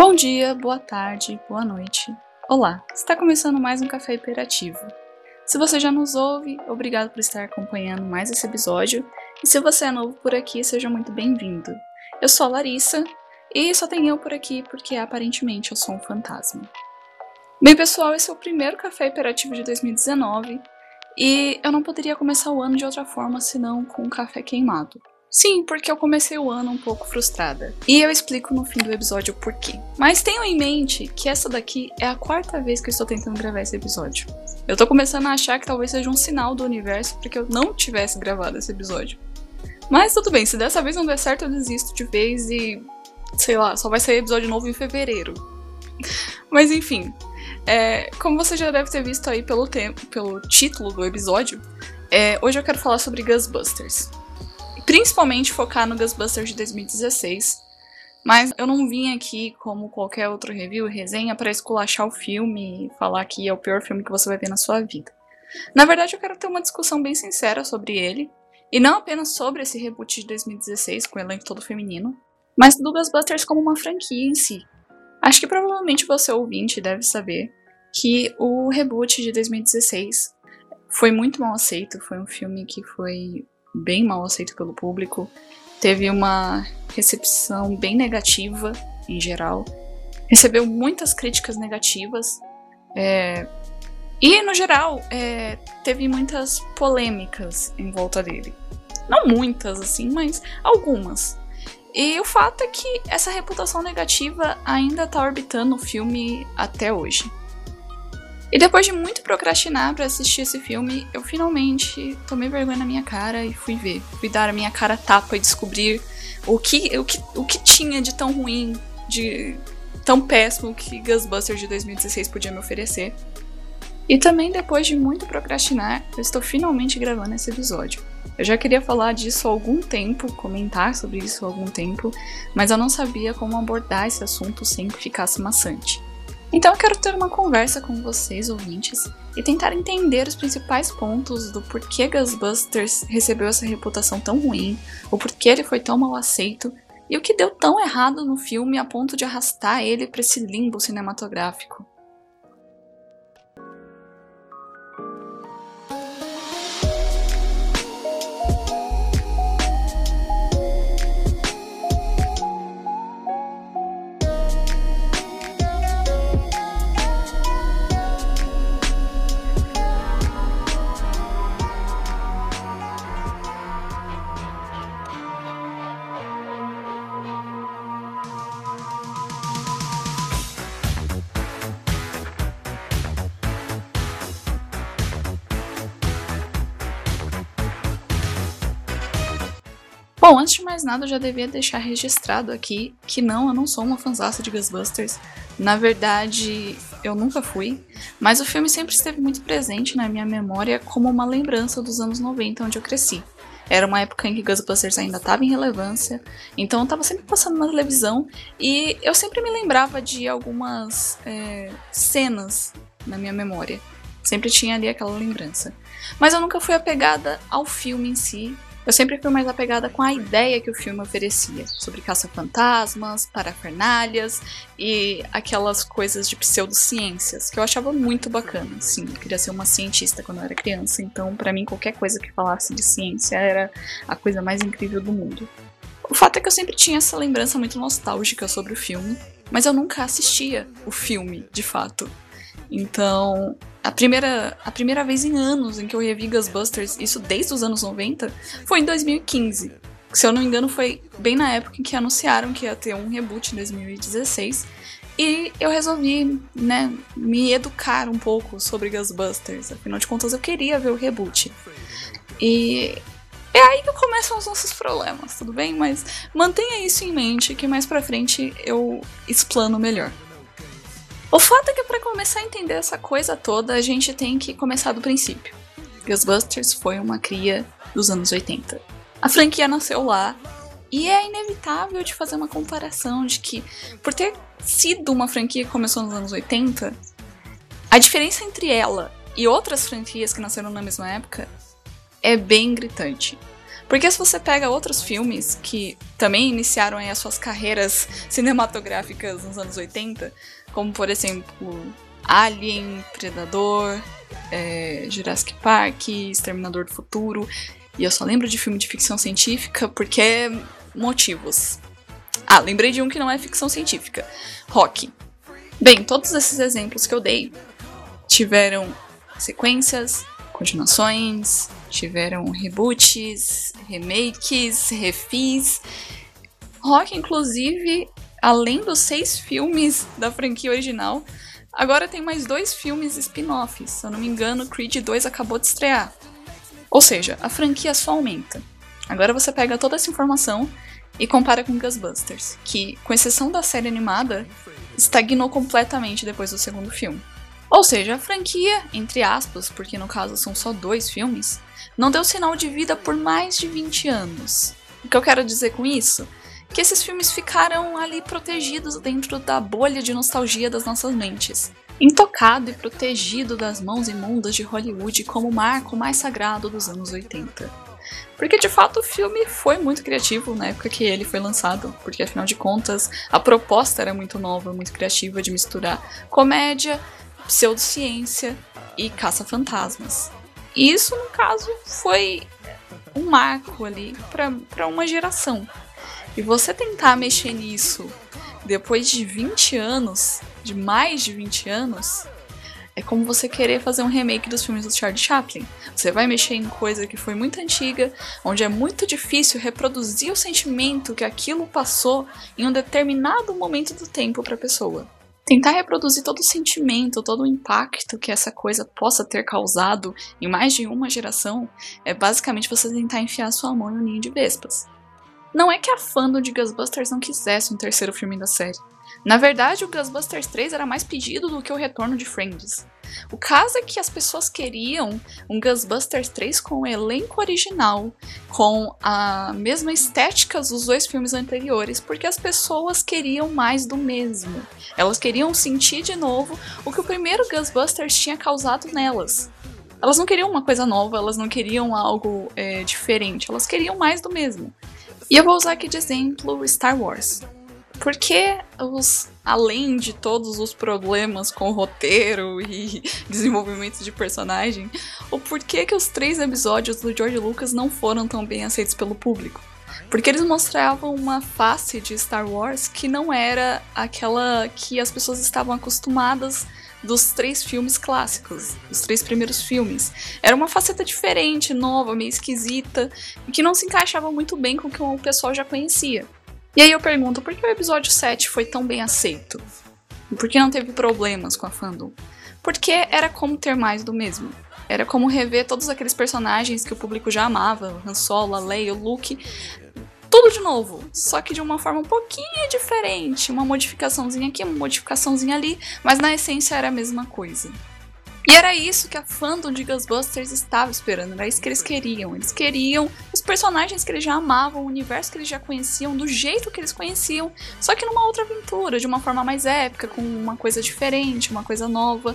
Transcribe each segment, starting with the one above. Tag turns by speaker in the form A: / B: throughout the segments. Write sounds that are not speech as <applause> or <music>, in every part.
A: Bom dia, boa tarde, boa noite. Olá, está começando mais um Café Hiperativo. Se você já nos ouve, obrigado por estar acompanhando mais esse episódio. E se você é novo por aqui, seja muito bem-vindo. Eu sou a Larissa e só tem eu por aqui porque aparentemente eu sou um fantasma. Bem, pessoal, esse é o primeiro Café Hiperativo de 2019 e eu não poderia começar o ano de outra forma senão com um café queimado. Sim, porque eu comecei o ano um pouco frustrada. E eu explico no fim do episódio o porquê. Mas tenham em mente que essa daqui é a quarta vez que eu estou tentando gravar esse episódio. Eu tô começando a achar que talvez seja um sinal do universo para que eu não tivesse gravado esse episódio. Mas tudo bem, se dessa vez não der certo, eu desisto de vez e. sei lá, só vai sair episódio novo em fevereiro. <laughs> Mas enfim, é, como você já deve ter visto aí pelo, tempo, pelo título do episódio, é, hoje eu quero falar sobre Ghostbusters principalmente focar no Ghostbusters de 2016. Mas eu não vim aqui, como qualquer outro review, resenha, para esculachar o filme e falar que é o pior filme que você vai ver na sua vida. Na verdade, eu quero ter uma discussão bem sincera sobre ele, e não apenas sobre esse reboot de 2016, com o elenco todo feminino, mas do Ghostbusters como uma franquia em si. Acho que provavelmente você ouvinte deve saber que o reboot de 2016 foi muito mal aceito, foi um filme que foi bem mal aceito pelo público, teve uma recepção bem negativa em geral, recebeu muitas críticas negativas é, e, no geral, é, teve muitas polêmicas em volta dele. Não muitas, assim, mas algumas. E o fato é que essa reputação negativa ainda tá orbitando o filme até hoje. E depois de muito procrastinar para assistir esse filme, eu finalmente tomei vergonha na minha cara e fui ver. Fui dar a minha cara tapa e descobrir o que, o que, o que tinha de tão ruim, de tão péssimo que Ghostbusters de 2016 podia me oferecer. E também depois de muito procrastinar, eu estou finalmente gravando esse episódio. Eu já queria falar disso há algum tempo, comentar sobre isso há algum tempo, mas eu não sabia como abordar esse assunto sem que ficasse maçante. Então eu quero ter uma conversa com vocês, ouvintes, e tentar entender os principais pontos do porquê Ghostbusters recebeu essa reputação tão ruim, o porquê ele foi tão mal aceito e o que deu tão errado no filme a ponto de arrastar ele para esse limbo cinematográfico. Bom, antes de mais nada, eu já devia deixar registrado aqui que não, eu não sou uma fanzaça de Ghostbusters. Na verdade, eu nunca fui, mas o filme sempre esteve muito presente na minha memória como uma lembrança dos anos 90, onde eu cresci. Era uma época em que Ghostbusters ainda estava em relevância, então eu estava sempre passando na televisão e eu sempre me lembrava de algumas é, cenas na minha memória. Sempre tinha ali aquela lembrança. Mas eu nunca fui apegada ao filme em si, eu sempre fui mais apegada com a ideia que o filme oferecia sobre caça-fantasmas, parafernálias e aquelas coisas de pseudociências que eu achava muito bacana. Sim, eu queria ser uma cientista quando eu era criança, então para mim qualquer coisa que falasse de ciência era a coisa mais incrível do mundo. O fato é que eu sempre tinha essa lembrança muito nostálgica sobre o filme, mas eu nunca assistia o filme, de fato. Então, a primeira, a primeira vez em anos em que eu revi Ghostbusters, isso desde os anos 90, foi em 2015. Se eu não me engano, foi bem na época em que anunciaram que ia ter um reboot em 2016. E eu resolvi, né, me educar um pouco sobre Ghostbusters. Afinal de contas, eu queria ver o reboot. E é aí que começam os nossos problemas, tudo bem? Mas mantenha isso em mente que mais pra frente eu explano melhor. O fato é que para começar a entender essa coisa toda, a gente tem que começar do princípio. Ghostbusters foi uma cria dos anos 80. A franquia nasceu lá e é inevitável de fazer uma comparação de que, por ter sido uma franquia que começou nos anos 80, a diferença entre ela e outras franquias que nasceram na mesma época é bem gritante. Porque se você pega outros filmes que também iniciaram as suas carreiras cinematográficas nos anos 80, como por exemplo Alien, Predador, é, Jurassic Park, Exterminador do Futuro, e eu só lembro de filme de ficção científica porque motivos. Ah, lembrei de um que não é ficção científica: Rock. Bem, todos esses exemplos que eu dei tiveram sequências, continuações, tiveram reboots, remakes, refis. Rock, inclusive, além dos seis filmes da franquia original, agora tem mais dois filmes spin-offs. Se eu não me engano, Creed 2 acabou de estrear. Ou seja, a franquia só aumenta. Agora você pega toda essa informação e compara com Ghostbusters, que, com exceção da série animada, estagnou completamente depois do segundo filme. Ou seja, a franquia, entre aspas, porque no caso são só dois filmes, não deu sinal de vida por mais de 20 anos. O que eu quero dizer com isso? Que esses filmes ficaram ali protegidos dentro da bolha de nostalgia das nossas mentes. Intocado e protegido das mãos imundas de Hollywood como o marco mais sagrado dos anos 80. Porque de fato o filme foi muito criativo na época que ele foi lançado, porque afinal de contas a proposta era muito nova, muito criativa de misturar comédia, pseudociência e caça-fantasmas. E isso, no caso, foi um marco ali para uma geração. E você tentar mexer nisso depois de 20 anos, de mais de 20 anos, é como você querer fazer um remake dos filmes do Charlie Chaplin. Você vai mexer em coisa que foi muito antiga, onde é muito difícil reproduzir o sentimento que aquilo passou em um determinado momento do tempo para a pessoa. Tentar reproduzir todo o sentimento, todo o impacto que essa coisa possa ter causado em mais de uma geração é basicamente você tentar enfiar sua mão um ninho de vespas. Não é que a fandom de Ghostbusters não quisesse um terceiro filme da série. Na verdade, o Ghostbusters 3 era mais pedido do que o retorno de Friends. O caso é que as pessoas queriam um Ghostbusters 3 com o elenco original, com a mesma estética dos dois filmes anteriores, porque as pessoas queriam mais do mesmo. Elas queriam sentir de novo o que o primeiro Ghostbusters tinha causado nelas. Elas não queriam uma coisa nova, elas não queriam algo é, diferente, elas queriam mais do mesmo. E eu vou usar aqui de exemplo Star Wars. Porque os, além de todos os problemas com roteiro <laughs> e desenvolvimento de personagem, o porquê que os três episódios do George Lucas não foram tão bem aceitos pelo público? Porque eles mostravam uma face de Star Wars que não era aquela que as pessoas estavam acostumadas dos três filmes clássicos, dos três primeiros filmes. Era uma faceta diferente, nova, meio esquisita, e que não se encaixava muito bem com o que o pessoal já conhecia. E aí eu pergunto, por que o episódio 7 foi tão bem aceito? Por que não teve problemas com a fandom? Porque era como ter mais do mesmo. Era como rever todos aqueles personagens que o público já amava, Han Solo, a Leia, o Luke, tudo de novo, só que de uma forma um pouquinho diferente, uma modificaçãozinha aqui, uma modificaçãozinha ali, mas na essência era a mesma coisa. E era isso que a fandom de Ghostbusters estava esperando, era isso que eles queriam. Eles queriam os personagens que eles já amavam, o universo que eles já conheciam, do jeito que eles conheciam, só que numa outra aventura, de uma forma mais épica, com uma coisa diferente, uma coisa nova.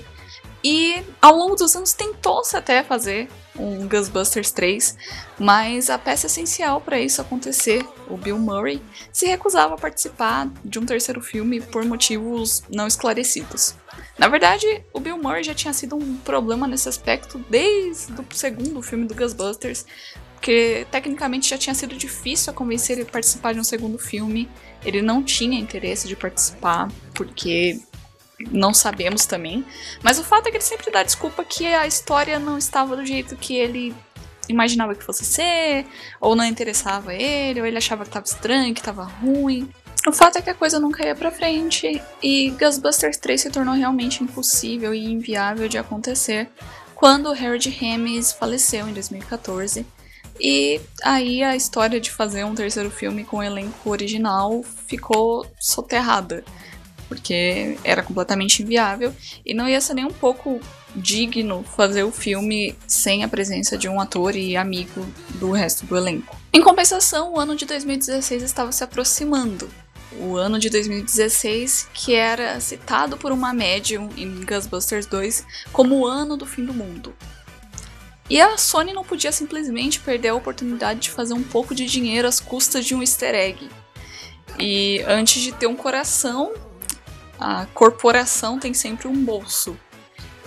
A: E ao longo dos anos tentou-se até fazer um Ghostbusters 3, mas a peça essencial para isso acontecer, o Bill Murray, se recusava a participar de um terceiro filme por motivos não esclarecidos. Na verdade, o Bill Murray já tinha sido um problema nesse aspecto desde o segundo filme do Ghostbusters, porque tecnicamente já tinha sido difícil a convencer ele a participar de um segundo filme. Ele não tinha interesse de participar, porque não sabemos também. Mas o fato é que ele sempre dá desculpa que a história não estava do jeito que ele imaginava que fosse ser, ou não interessava ele, ou ele achava que estava estranho, que estava ruim. O fato é que a coisa nunca ia pra frente e Ghostbusters 3 se tornou realmente impossível e inviável de acontecer quando Harold Ramis faleceu em 2014. E aí a história de fazer um terceiro filme com o elenco original ficou soterrada porque era completamente inviável e não ia ser nem um pouco digno fazer o filme sem a presença de um ator e amigo do resto do elenco. Em compensação, o ano de 2016 estava se aproximando. O ano de 2016, que era citado por uma médium em Ghostbusters 2 como o ano do fim do mundo. E a Sony não podia simplesmente perder a oportunidade de fazer um pouco de dinheiro às custas de um easter egg. E antes de ter um coração, a corporação tem sempre um bolso.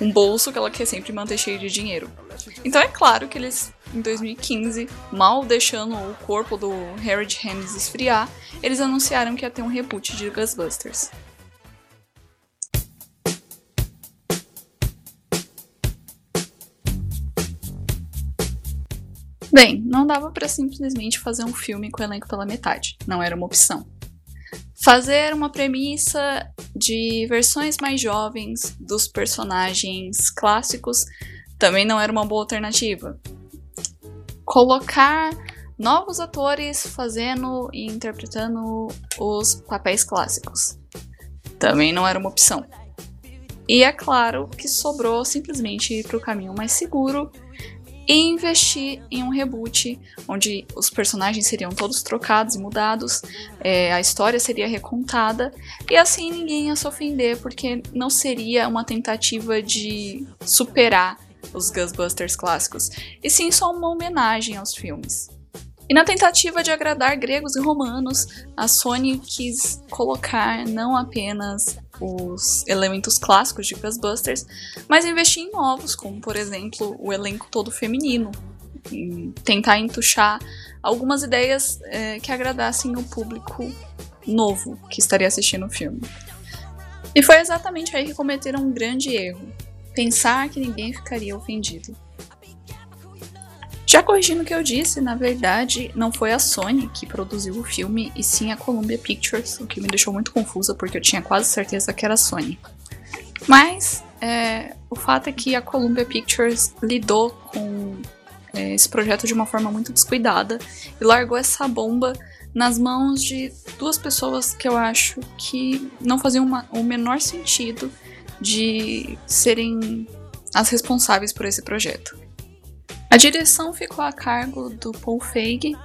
A: Um bolso que ela quer sempre manter cheio de dinheiro. Então é claro que eles, em 2015, mal deixando o corpo do Harry James esfriar, eles anunciaram que ia ter um reboot de Ghostbusters. Bem, não dava para simplesmente fazer um filme com o elenco pela metade, não era uma opção. Fazer uma premissa de versões mais jovens dos personagens clássicos também não era uma boa alternativa. Colocar novos atores fazendo e interpretando os papéis clássicos também não era uma opção. E é claro que sobrou simplesmente para o caminho mais seguro e investir em um reboot onde os personagens seriam todos trocados e mudados, é, a história seria recontada e assim ninguém ia se ofender porque não seria uma tentativa de superar os Ghostbusters clássicos, e sim só uma homenagem aos filmes. E na tentativa de agradar gregos e romanos, a Sony quis colocar não apenas os elementos clássicos de Ghostbusters, mas investir em novos, como por exemplo o elenco todo feminino, e tentar entuchar algumas ideias é, que agradassem o público novo que estaria assistindo o filme. E foi exatamente aí que cometeram um grande erro: pensar que ninguém ficaria ofendido. Já corrigindo o que eu disse, na verdade, não foi a Sony que produziu o filme, e sim a Columbia Pictures, o que me deixou muito confusa porque eu tinha quase certeza que era a Sony. Mas é, o fato é que a Columbia Pictures lidou com é, esse projeto de uma forma muito descuidada e largou essa bomba nas mãos de duas pessoas que eu acho que não faziam uma, o menor sentido de serem as responsáveis por esse projeto. A direção ficou a cargo do Paul Feig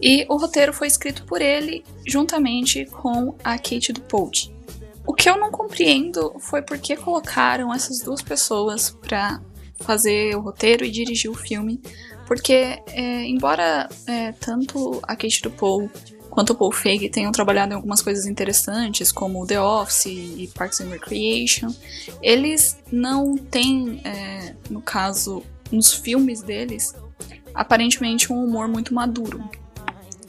A: e o roteiro foi escrito por ele juntamente com a Kate Dupont. O que eu não compreendo foi por que colocaram essas duas pessoas para fazer o roteiro e dirigir o filme, porque é, embora é, tanto a Kate Dupont quanto o Paul Feig tenham trabalhado em algumas coisas interessantes, como The Office e Parks and Recreation, eles não têm, é, no caso, nos filmes deles, aparentemente um humor muito maduro.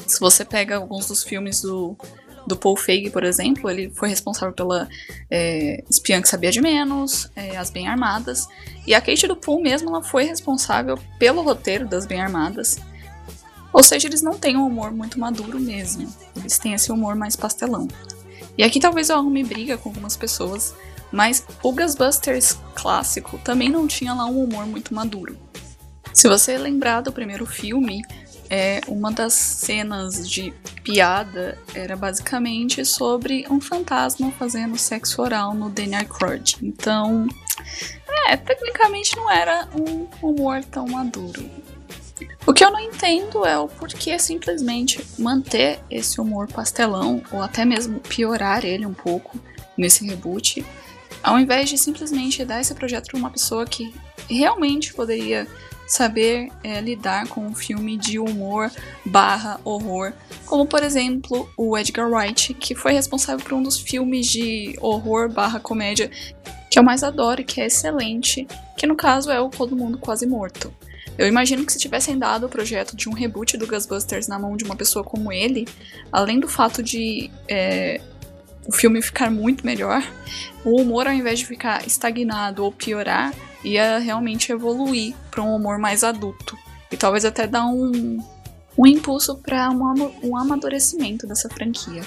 A: Se você pega alguns dos filmes do, do Paul Feig, por exemplo, ele foi responsável pela é, Espiã que Sabia de Menos, é, As Bem Armadas, e a Kate do Paul mesmo ela foi responsável pelo roteiro das Bem Armadas. Ou seja, eles não têm um humor muito maduro mesmo, eles têm esse humor mais pastelão. E aqui talvez eu arrume briga com algumas pessoas, mas o Ghostbusters clássico também não tinha lá um humor muito maduro. Se você lembrar do primeiro filme, é, uma das cenas de piada era basicamente sobre um fantasma fazendo sexo oral no Danny Aykroyd. Então, é, tecnicamente não era um humor tão maduro. O que eu não entendo é o porquê simplesmente manter esse humor pastelão, ou até mesmo piorar ele um pouco nesse reboot, ao invés de simplesmente dar esse projeto para uma pessoa que realmente poderia saber é, lidar com um filme de humor barra horror, como por exemplo o Edgar Wright, que foi responsável por um dos filmes de horror barra comédia que eu mais adoro e que é excelente, que no caso é o Todo Mundo Quase Morto. Eu imagino que se tivessem dado o projeto de um reboot do Ghostbusters na mão de uma pessoa como ele, além do fato de é, o filme ficar muito melhor, o humor, ao invés de ficar estagnado ou piorar, ia realmente evoluir para um humor mais adulto. E talvez até dar um, um impulso para um, um amadurecimento dessa franquia.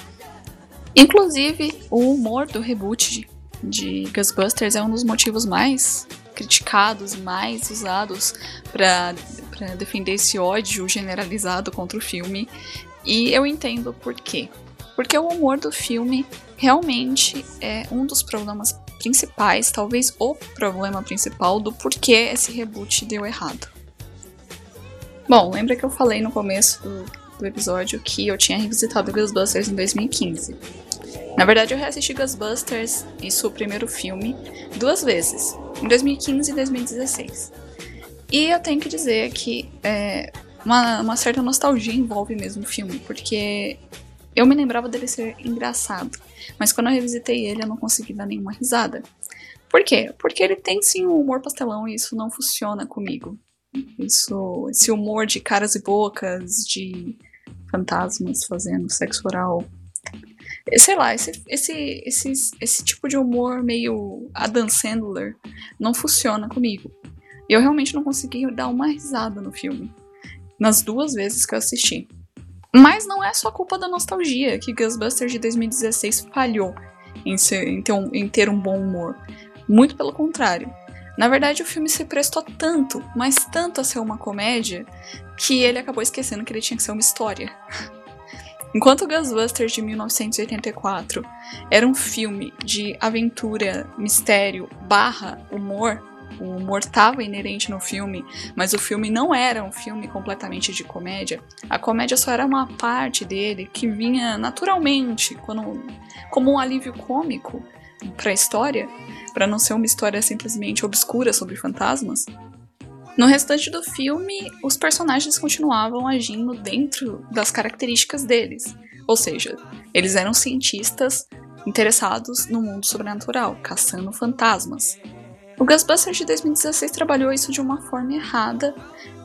A: Inclusive, o humor do reboot de, Ghostbusters é um dos motivos mais criticados, mais usados para defender esse ódio generalizado contra o filme. E eu entendo por quê. Porque o humor do filme realmente é um dos problemas principais, talvez o problema principal do porquê esse reboot deu errado. Bom, lembra que eu falei no começo do, do episódio que eu tinha revisitado Ghostbusters em 2015. Na verdade, eu reassisti Ghostbusters, isso o primeiro filme, duas vezes, em 2015 e 2016. E eu tenho que dizer que é, uma, uma certa nostalgia envolve mesmo o filme, porque eu me lembrava dele ser engraçado, mas quando eu revisitei ele eu não consegui dar nenhuma risada. Por quê? Porque ele tem sim um humor pastelão e isso não funciona comigo. Isso, esse humor de caras e bocas, de fantasmas fazendo sexo oral. Sei lá, esse, esse, esse, esse tipo de humor meio Adam Sandler não funciona comigo. E eu realmente não consegui dar uma risada no filme. Nas duas vezes que eu assisti. Mas não é só culpa da nostalgia que Ghostbusters de 2016 falhou em, ser, em, ter um, em ter um bom humor. Muito pelo contrário. Na verdade, o filme se prestou tanto, mas tanto a ser uma comédia, que ele acabou esquecendo que ele tinha que ser uma história. <laughs> Enquanto Ghostbusters de 1984 era um filme de aventura, mistério, barra humor, o humor estava inerente no filme, mas o filme não era um filme completamente de comédia. A comédia só era uma parte dele que vinha naturalmente, quando, como um alívio cômico para a história, para não ser uma história simplesmente obscura sobre fantasmas. No restante do filme, os personagens continuavam agindo dentro das características deles, ou seja, eles eram cientistas interessados no mundo sobrenatural, caçando fantasmas. O Ghostbusters de 2016 trabalhou isso de uma forma errada,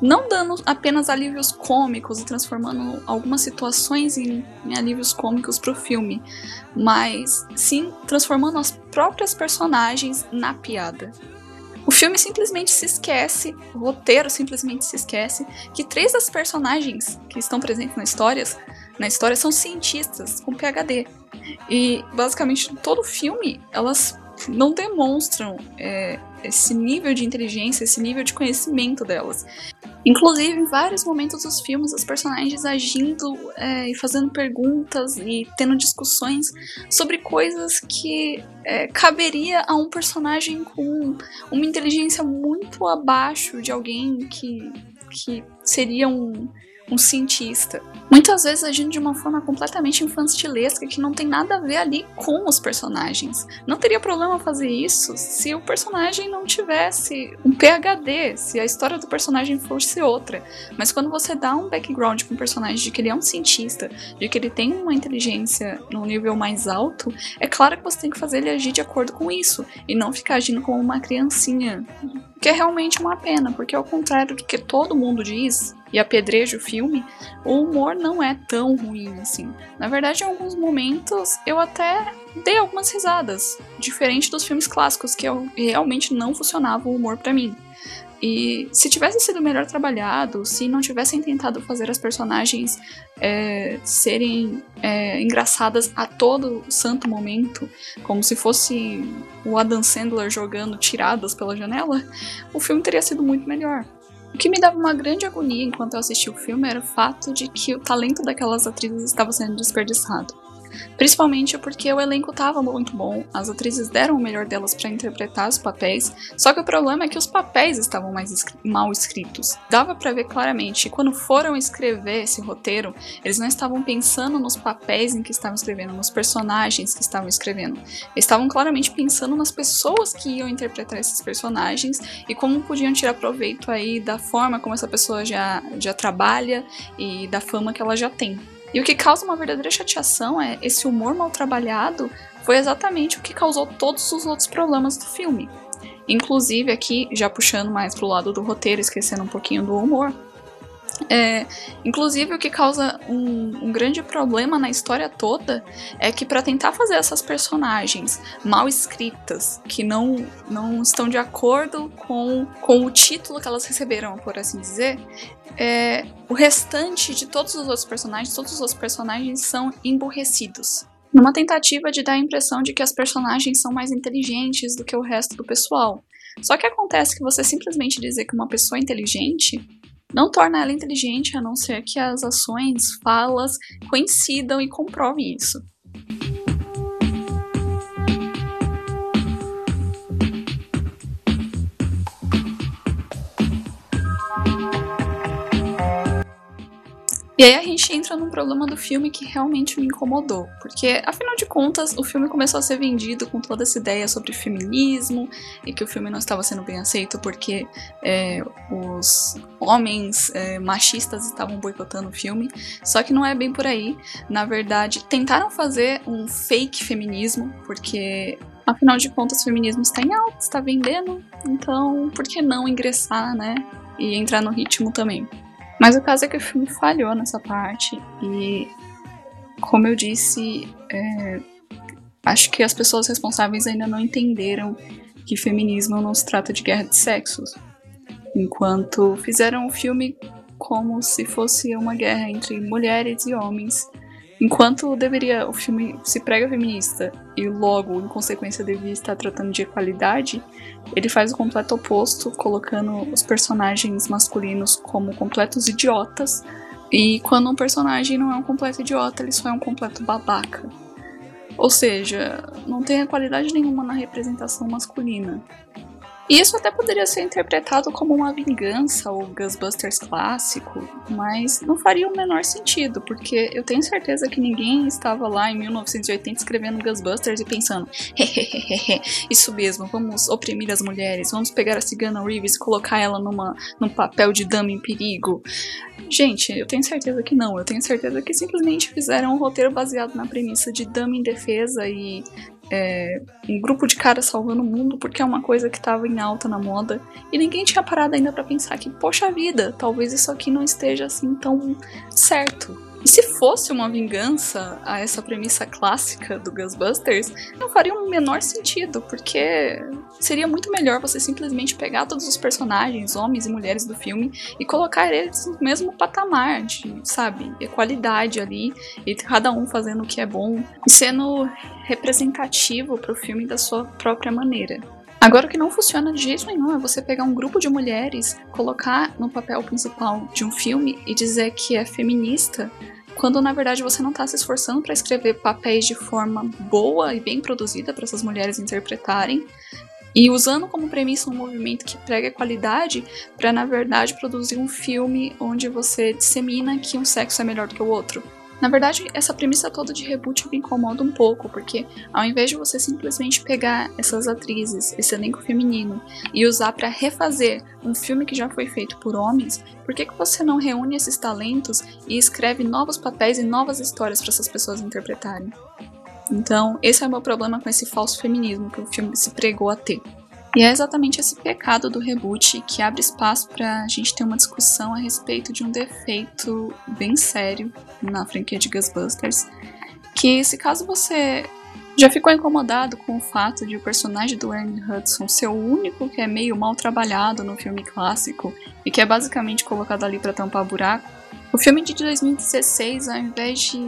A: não dando apenas alívios cômicos e transformando algumas situações em, em alívios cômicos para o filme, mas sim transformando as próprias personagens na piada. O filme simplesmente se esquece, o roteiro simplesmente se esquece, que três das personagens que estão presentes na história, na história são cientistas com PhD. E basicamente todo o filme elas não demonstram é, esse nível de inteligência, esse nível de conhecimento delas. Inclusive, em vários momentos dos filmes, os personagens agindo é, e fazendo perguntas e tendo discussões sobre coisas que é, caberia a um personagem com uma inteligência muito abaixo de alguém que, que seria um, um cientista. Muitas vezes agindo de uma forma completamente infantilesca que não tem nada a ver ali com os personagens. Não teria problema fazer isso se o personagem não tivesse um PhD, se a história do personagem fosse outra. Mas quando você dá um background para um personagem de que ele é um cientista, de que ele tem uma inteligência no nível mais alto, é claro que você tem que fazer ele agir de acordo com isso e não ficar agindo como uma criancinha. Que é realmente uma pena, porque ao contrário do que todo mundo diz, e apedreja o filme, o humor não é tão ruim assim. Na verdade, em alguns momentos eu até dei algumas risadas, diferente dos filmes clássicos que eu, realmente não funcionava o humor para mim. E se tivesse sido melhor trabalhado, se não tivessem tentado fazer as personagens é, serem é, engraçadas a todo santo momento, como se fosse o Adam Sandler jogando tiradas pela janela, o filme teria sido muito melhor. O que me dava uma grande agonia enquanto eu assistia o filme era o fato de que o talento daquelas atrizes estava sendo desperdiçado. Principalmente porque o elenco estava muito bom, as atrizes deram o melhor delas para interpretar os papéis, só que o problema é que os papéis estavam mais mal escritos. Dava para ver claramente, quando foram escrever esse roteiro, eles não estavam pensando nos papéis em que estavam escrevendo, nos personagens que estavam escrevendo. Estavam claramente pensando nas pessoas que iam interpretar esses personagens e como podiam tirar proveito aí da forma como essa pessoa já, já trabalha e da fama que ela já tem. E o que causa uma verdadeira chateação é esse humor mal trabalhado foi exatamente o que causou todos os outros problemas do filme. Inclusive, aqui, já puxando mais pro lado do roteiro, esquecendo um pouquinho do humor. É, inclusive, o que causa um, um, grande problema na história toda é que, para tentar fazer essas personagens mal escritas, que não, não estão de acordo com, com o título que elas receberam, por assim dizer, é, o restante de todos os outros personagens, todos os personagens são emburrecidos. Numa tentativa de dar a impressão de que as personagens são mais inteligentes do que o resto do pessoal. Só que acontece que você simplesmente dizer que uma pessoa é inteligente não torna ela inteligente a não ser que as ações, falas coincidam e comprovem isso. E aí a gente entra num problema do filme que realmente me incomodou, porque afinal de contas o filme começou a ser vendido com toda essa ideia sobre feminismo e que o filme não estava sendo bem aceito porque é, os homens é, machistas estavam boicotando o filme, só que não é bem por aí. Na verdade, tentaram fazer um fake feminismo, porque afinal de contas o feminismo está em alta, está vendendo, então por que não ingressar, né? E entrar no ritmo também. Mas o caso é que o filme falhou nessa parte e, como eu disse, é, acho que as pessoas responsáveis ainda não entenderam que feminismo não se trata de guerra de sexos. Enquanto fizeram o filme como se fosse uma guerra entre mulheres e homens Enquanto deveria o filme se prega feminista e logo, em consequência, devia estar tratando de equalidade, ele faz o completo oposto, colocando os personagens masculinos como completos idiotas. E quando um personagem não é um completo idiota, ele só é um completo babaca. Ou seja, não tem qualidade nenhuma na representação masculina. Isso até poderia ser interpretado como uma vingança ou Ghostbusters clássico, mas não faria o menor sentido, porque eu tenho certeza que ninguém estava lá em 1980 escrevendo Ghostbusters e pensando, hehehehe, isso mesmo, vamos oprimir as mulheres, vamos pegar a Cigana Reeves e colocar ela numa, num papel de dama em perigo. Gente, eu tenho certeza que não, eu tenho certeza que simplesmente fizeram um roteiro baseado na premissa de dama em defesa e é, um grupo de caras salvando o mundo porque é uma coisa que estava em alta na moda e ninguém tinha parado ainda para pensar que, poxa vida, talvez isso aqui não esteja assim tão certo. E se fosse uma vingança a essa premissa clássica do Ghostbusters, não faria o um menor sentido, porque seria muito melhor você simplesmente pegar todos os personagens, homens e mulheres do filme, e colocar eles no mesmo patamar de, sabe, equalidade ali, e cada um fazendo o que é bom, e sendo representativo para o filme da sua própria maneira. Agora, o que não funciona de jeito nenhum é você pegar um grupo de mulheres, colocar no papel principal de um filme e dizer que é feminista, quando na verdade você não está se esforçando para escrever papéis de forma boa e bem produzida para essas mulheres interpretarem, e usando como premissa um movimento que prega qualidade para na verdade produzir um filme onde você dissemina que um sexo é melhor do que o outro. Na verdade, essa premissa toda de reboot me incomoda um pouco, porque ao invés de você simplesmente pegar essas atrizes, esse elenco feminino, e usar para refazer um filme que já foi feito por homens, por que, que você não reúne esses talentos e escreve novos papéis e novas histórias para essas pessoas interpretarem? Então, esse é o meu problema com esse falso feminismo que o filme se pregou a ter. E é exatamente esse pecado do reboot que abre espaço para a gente ter uma discussão a respeito de um defeito bem sério na franquia de Ghostbusters. Que, se caso você já ficou incomodado com o fato de o personagem do Ernie Hudson ser o único que é meio mal trabalhado no filme clássico e que é basicamente colocado ali para tampar buraco, o filme de 2016, ao invés de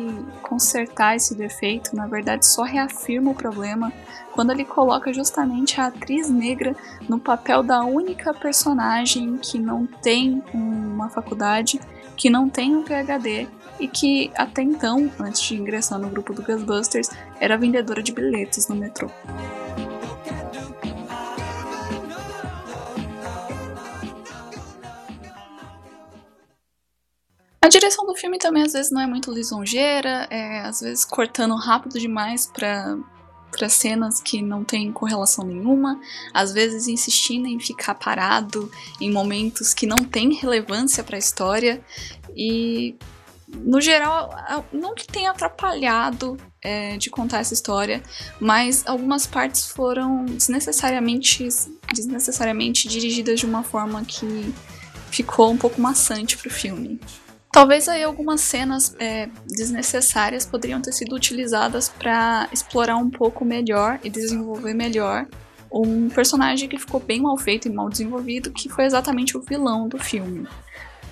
A: consertar esse defeito, na verdade só reafirma o problema quando ele coloca justamente a atriz negra no papel da única personagem que não tem uma faculdade, que não tem um PhD e que até então, antes de ingressar no grupo do Ghostbusters, era vendedora de bilhetes no metrô. A direção do filme também às vezes não é muito lisonjeira, é às vezes cortando rápido demais para para cenas que não tem correlação nenhuma, às vezes insistindo em ficar parado em momentos que não tem relevância para a história e no geral não que tenha atrapalhado é, de contar essa história, mas algumas partes foram desnecessariamente desnecessariamente dirigidas de uma forma que ficou um pouco maçante para o filme. Talvez aí algumas cenas é, desnecessárias poderiam ter sido utilizadas para explorar um pouco melhor e desenvolver melhor um personagem que ficou bem mal feito e mal desenvolvido, que foi exatamente o vilão do filme.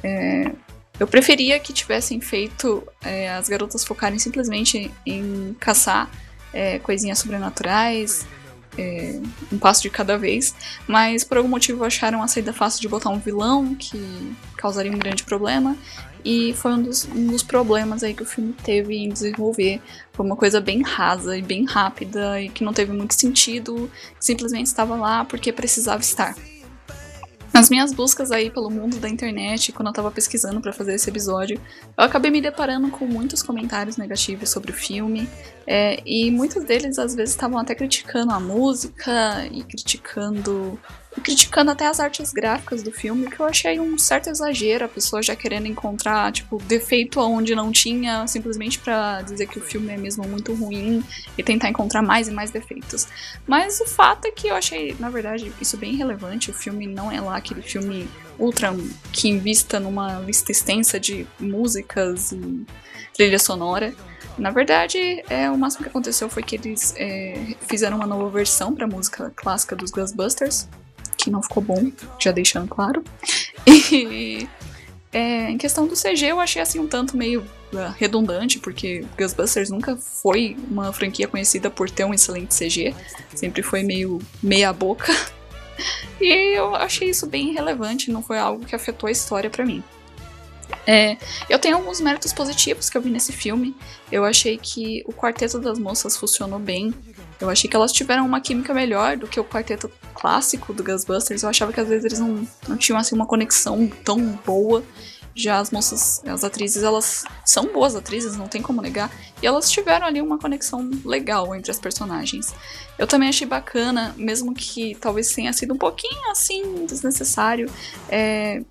A: É, eu preferia que tivessem feito é, as garotas focarem simplesmente em caçar é, coisinhas sobrenaturais, é, um passo de cada vez, mas por algum motivo acharam a saída fácil de botar um vilão que causaria um grande problema e foi um dos, um dos problemas aí que o filme teve em desenvolver. Foi uma coisa bem rasa e bem rápida e que não teve muito sentido, simplesmente estava lá porque precisava estar. Nas minhas buscas aí pelo mundo da internet, quando eu tava pesquisando para fazer esse episódio, eu acabei me deparando com muitos comentários negativos sobre o filme, é, e muitos deles às vezes estavam até criticando a música e criticando criticando até as artes gráficas do filme, que eu achei um certo exagero, a pessoa já querendo encontrar, tipo, defeito onde não tinha, simplesmente para dizer que o filme é mesmo muito ruim e tentar encontrar mais e mais defeitos. Mas o fato é que eu achei, na verdade, isso bem relevante, o filme não é lá aquele filme ultra que invista numa lista extensa de músicas e trilha sonora. Na verdade, é, o máximo que aconteceu foi que eles é, fizeram uma nova versão para a música clássica dos Ghostbusters, que não ficou bom, já deixando claro. <laughs> E é, em questão do CG, eu achei assim um tanto meio uh, redundante, porque Ghostbusters nunca foi uma franquia conhecida por ter um excelente CG, sempre foi meio meia boca. <laughs> E eu achei isso bem irrelevante, não foi algo que afetou a história para mim. É, eu tenho alguns méritos positivos que eu vi nesse filme. Eu achei que o quarteto das moças funcionou bem. Eu achei que elas tiveram uma química melhor do que o quarteto clássico do Ghostbusters. Eu achava que às vezes eles não, não tinham assim uma conexão tão boa. Já as moças, as atrizes, elas são boas atrizes, não tem como negar. E elas tiveram ali uma conexão legal entre as personagens. Eu também achei bacana, mesmo que talvez tenha sido um pouquinho assim desnecessário, é,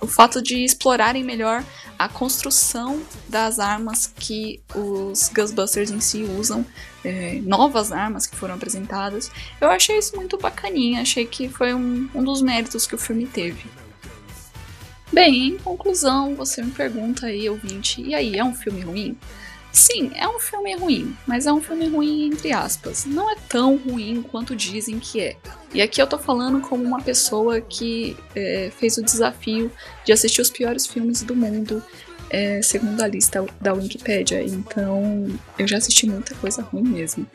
A: o fato de explorarem melhor a construção das armas que os Ghostbusters em si usam, é, novas armas que foram apresentadas. Eu achei isso muito bacaninha, achei que foi um, um dos méritos que o filme teve. Bem, em conclusão, você me pergunta aí, ouvinte, e aí, é um filme ruim? Sim, é um filme ruim, mas é um filme ruim entre aspas. Não é tão ruim quanto dizem que é. E aqui eu tô falando como uma pessoa que é, fez o desafio de assistir os piores filmes do mundo, é, segundo a lista da Wikipedia. Então eu já assisti muita coisa ruim mesmo.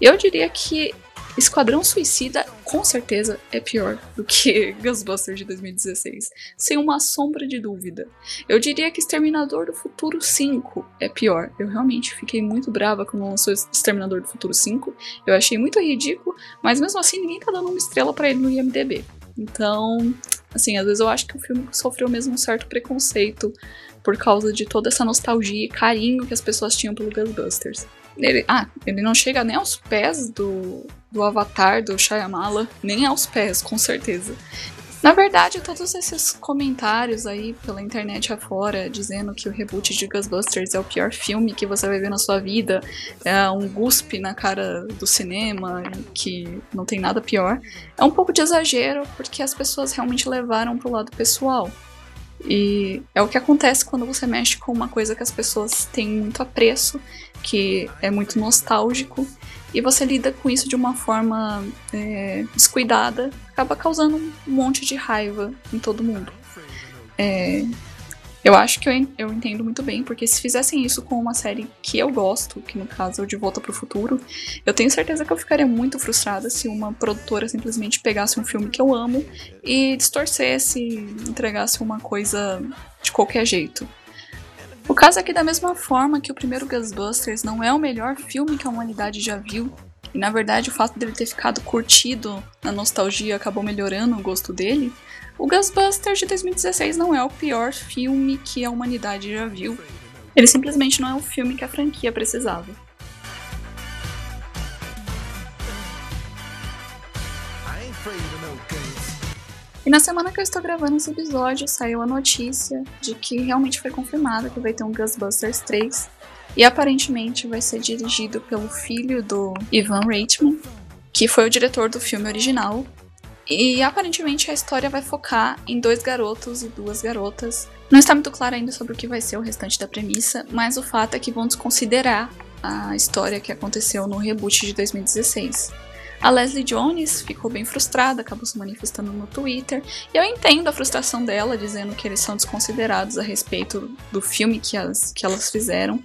A: Eu diria que Esquadrão Suicida, com certeza, é pior do que <laughs> Ghostbusters de 2016, sem uma sombra de dúvida. Eu diria que Exterminador do Futuro 5 é pior. Eu realmente fiquei muito brava quando lançou Exterminador do Futuro 5. Eu achei muito ridículo, mas mesmo assim ninguém tá dando uma estrela para ele no IMDb. Então, assim, às vezes eu acho que o filme sofreu mesmo um certo preconceito por causa de toda essa nostalgia e carinho que as pessoas tinham pelo Ghostbusters. Ele, ah, ele não chega nem aos pés do, do Avatar do Shyamala, nem aos pés, com certeza. Na verdade, todos esses comentários aí pela internet afora, dizendo que o reboot de Ghostbusters é o pior filme que você vai ver na sua vida, é um guspe na cara do cinema, que não tem nada pior, é um pouco de exagero, porque as pessoas realmente levaram pro lado pessoal. E é o que acontece quando você mexe com uma coisa que as pessoas têm muito apreço, que é muito nostálgico, e você lida com isso de uma forma é, descuidada, acaba causando um monte de raiva em todo mundo. É, eu acho que eu, eu entendo muito bem, porque se fizessem isso com uma série que eu gosto, que no caso é De Volta para o Futuro, eu tenho certeza que eu ficaria muito frustrada se uma produtora simplesmente pegasse um filme que eu amo e distorcesse, entregasse uma coisa de qualquer jeito. O caso é que, da mesma forma que o primeiro Ghostbusters não é o melhor filme que a humanidade já viu, e na verdade o fato dele ter ficado curtido na nostalgia acabou melhorando o gosto dele, o Ghostbusters de 2016 não é o pior filme que a humanidade já viu. Ele simplesmente não é o filme que a franquia precisava. E na semana que eu estou gravando esse episódio, saiu a notícia de que realmente foi confirmado que vai ter um Ghostbusters 3. E aparentemente vai ser dirigido pelo filho do Ivan Reitman, que foi o diretor do filme original, e aparentemente a história vai focar em dois garotos e duas garotas. Não está muito claro ainda sobre o que vai ser o restante da premissa, mas o fato é que vão desconsiderar a história que aconteceu no reboot de 2016. A Leslie Jones ficou bem frustrada, acabou se manifestando no Twitter, e eu entendo a frustração dela, dizendo que eles são desconsiderados a respeito do filme que, as, que elas fizeram,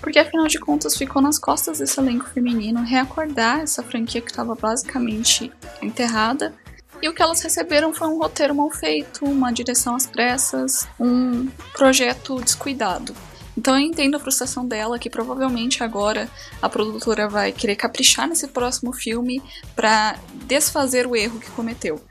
A: porque afinal de contas ficou nas costas desse elenco feminino reacordar essa franquia que estava basicamente enterrada e o que elas receberam foi um roteiro mal feito, uma direção às pressas, um projeto descuidado. Então eu entendo a frustração dela, que provavelmente agora a produtora vai querer caprichar nesse próximo filme para desfazer o erro que cometeu.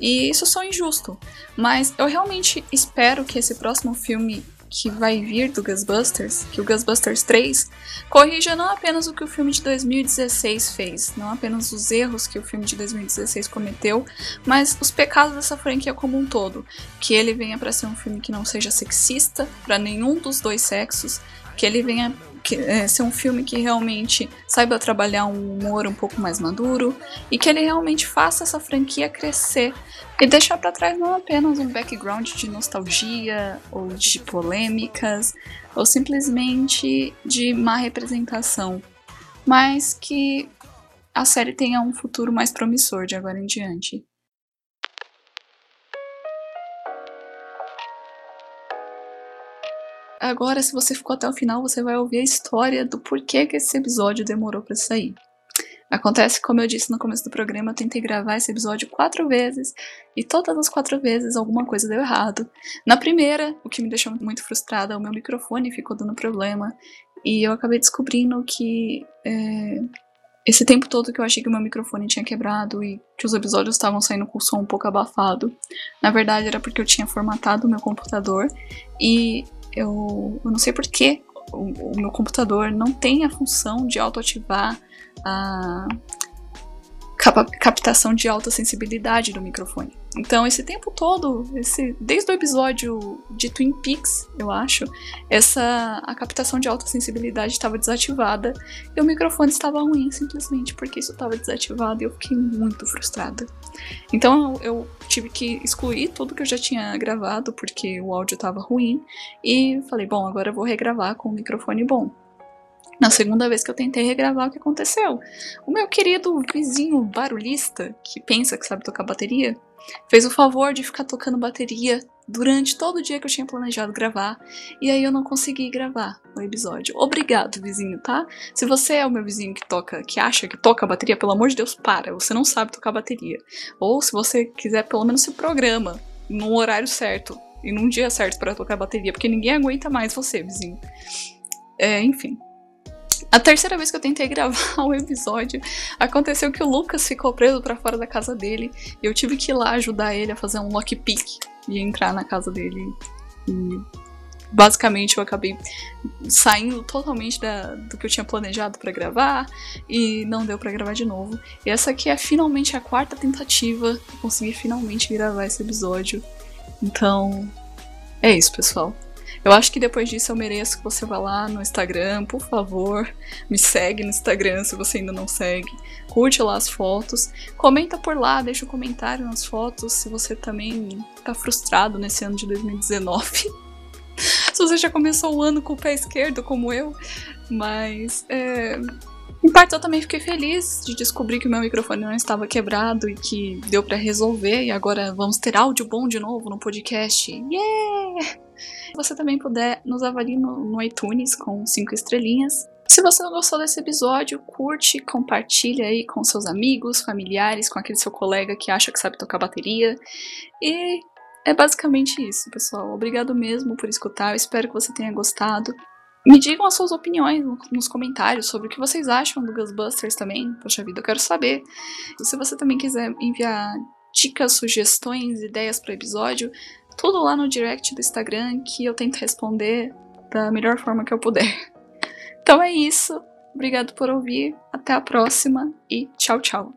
A: E isso só é injusto. Mas eu realmente espero que esse próximo filme que vai vir do Ghostbusters, que o Ghostbusters 3, corrija não apenas o que o filme de 2016 fez, não apenas os erros que o filme de 2016 cometeu, mas os pecados dessa franquia como um todo. Que ele venha para ser um filme que não seja sexista para nenhum dos dois sexos, que ele venha que, é, ser um filme que realmente saiba trabalhar um humor um pouco mais maduro e que ele realmente faça essa franquia crescer e deixar para trás não apenas um background de nostalgia ou de polêmicas ou simplesmente de má representação, mas que a série tenha um futuro mais promissor de agora em diante. Agora, se você ficou até o final, você vai ouvir a história do porquê que esse episódio demorou para sair. Acontece, como eu disse no começo do programa, eu tentei gravar esse episódio quatro vezes e todas as quatro vezes alguma coisa deu errado. Na primeira, o que me deixou muito frustrada, o meu microfone ficou dando problema e eu acabei descobrindo que é, esse tempo todo que eu achei que o meu microfone tinha quebrado e que os episódios estavam saindo com o som um pouco abafado, na verdade era porque eu tinha formatado o meu computador e eu, eu não sei porquê o, o meu computador não tem a função de autoativar a captação de alta sensibilidade do microfone. Então, esse tempo todo, esse, desde o episódio de Twin Peaks, eu acho, essa a captação de alta sensibilidade estava desativada e o microfone estava ruim simplesmente porque isso estava desativado e eu fiquei muito frustrada. Então, eu, eu tive que excluir tudo que eu já tinha gravado porque o áudio estava ruim e falei, bom, agora eu vou regravar com o microfone bom. Na segunda vez que eu tentei regravar, o que aconteceu? O meu querido vizinho barulhista, que pensa que sabe tocar bateria, fez o favor de ficar tocando bateria durante todo o dia que eu tinha planejado gravar, e aí eu não consegui gravar o episódio. Obrigado, vizinho, tá? Se você é o meu vizinho que toca, que acha que toca bateria, pelo amor de Deus, para, você não sabe tocar bateria. Ou se você quiser, pelo menos se programa num horário certo e num dia certo para tocar bateria, porque ninguém aguenta mais você, vizinho. É, enfim. A terceira vez que eu tentei <laughs> gravar o episódio, aconteceu que o Lucas ficou preso para fora da casa dele. E eu tive que ir lá ajudar ele a fazer um lockpick e entrar na casa dele. E basicamente eu acabei saindo totalmente da, do que eu tinha planejado para gravar e não deu para gravar de novo. E essa aqui é finalmente a quarta tentativa de conseguir finalmente gravar esse episódio. Então, é isso, pessoal. Eu acho que depois disso eu mereço que você vá lá no Instagram, por favor, me segue no Instagram se você ainda não segue. Curte lá as fotos, comenta por lá, deixa um comentário nas fotos se você também tá frustrado nesse ano de 2019. <laughs> se você já começou o ano com o pé esquerdo, como eu, mas é, em parte eu também fiquei feliz de descobrir que o meu microfone não estava quebrado e que deu para resolver e agora vamos ter áudio bom de novo no podcast. Yeah! Você também puder, nos avalie no, no iTunes com cinco estrelinhas. Se você não gostou desse episódio, curte, compartilha aí com seus amigos, familiares, com aquele seu colega que acha que sabe tocar bateria. E é basicamente isso, pessoal. Obrigado mesmo por escutar. Eu espero que você tenha gostado. Me digam as suas opiniões nos comentários sobre o que vocês acham do Ghostbusters também. Poxa vida, eu quero saber. Se você também quiser enviar dicas, sugestões, ideias para o episódio, tudo lá no direct do Instagram que eu tento responder da melhor forma que eu puder. <laughs> Então é isso. Obrigado por ouvir. Até a próxima e tchau, tchau.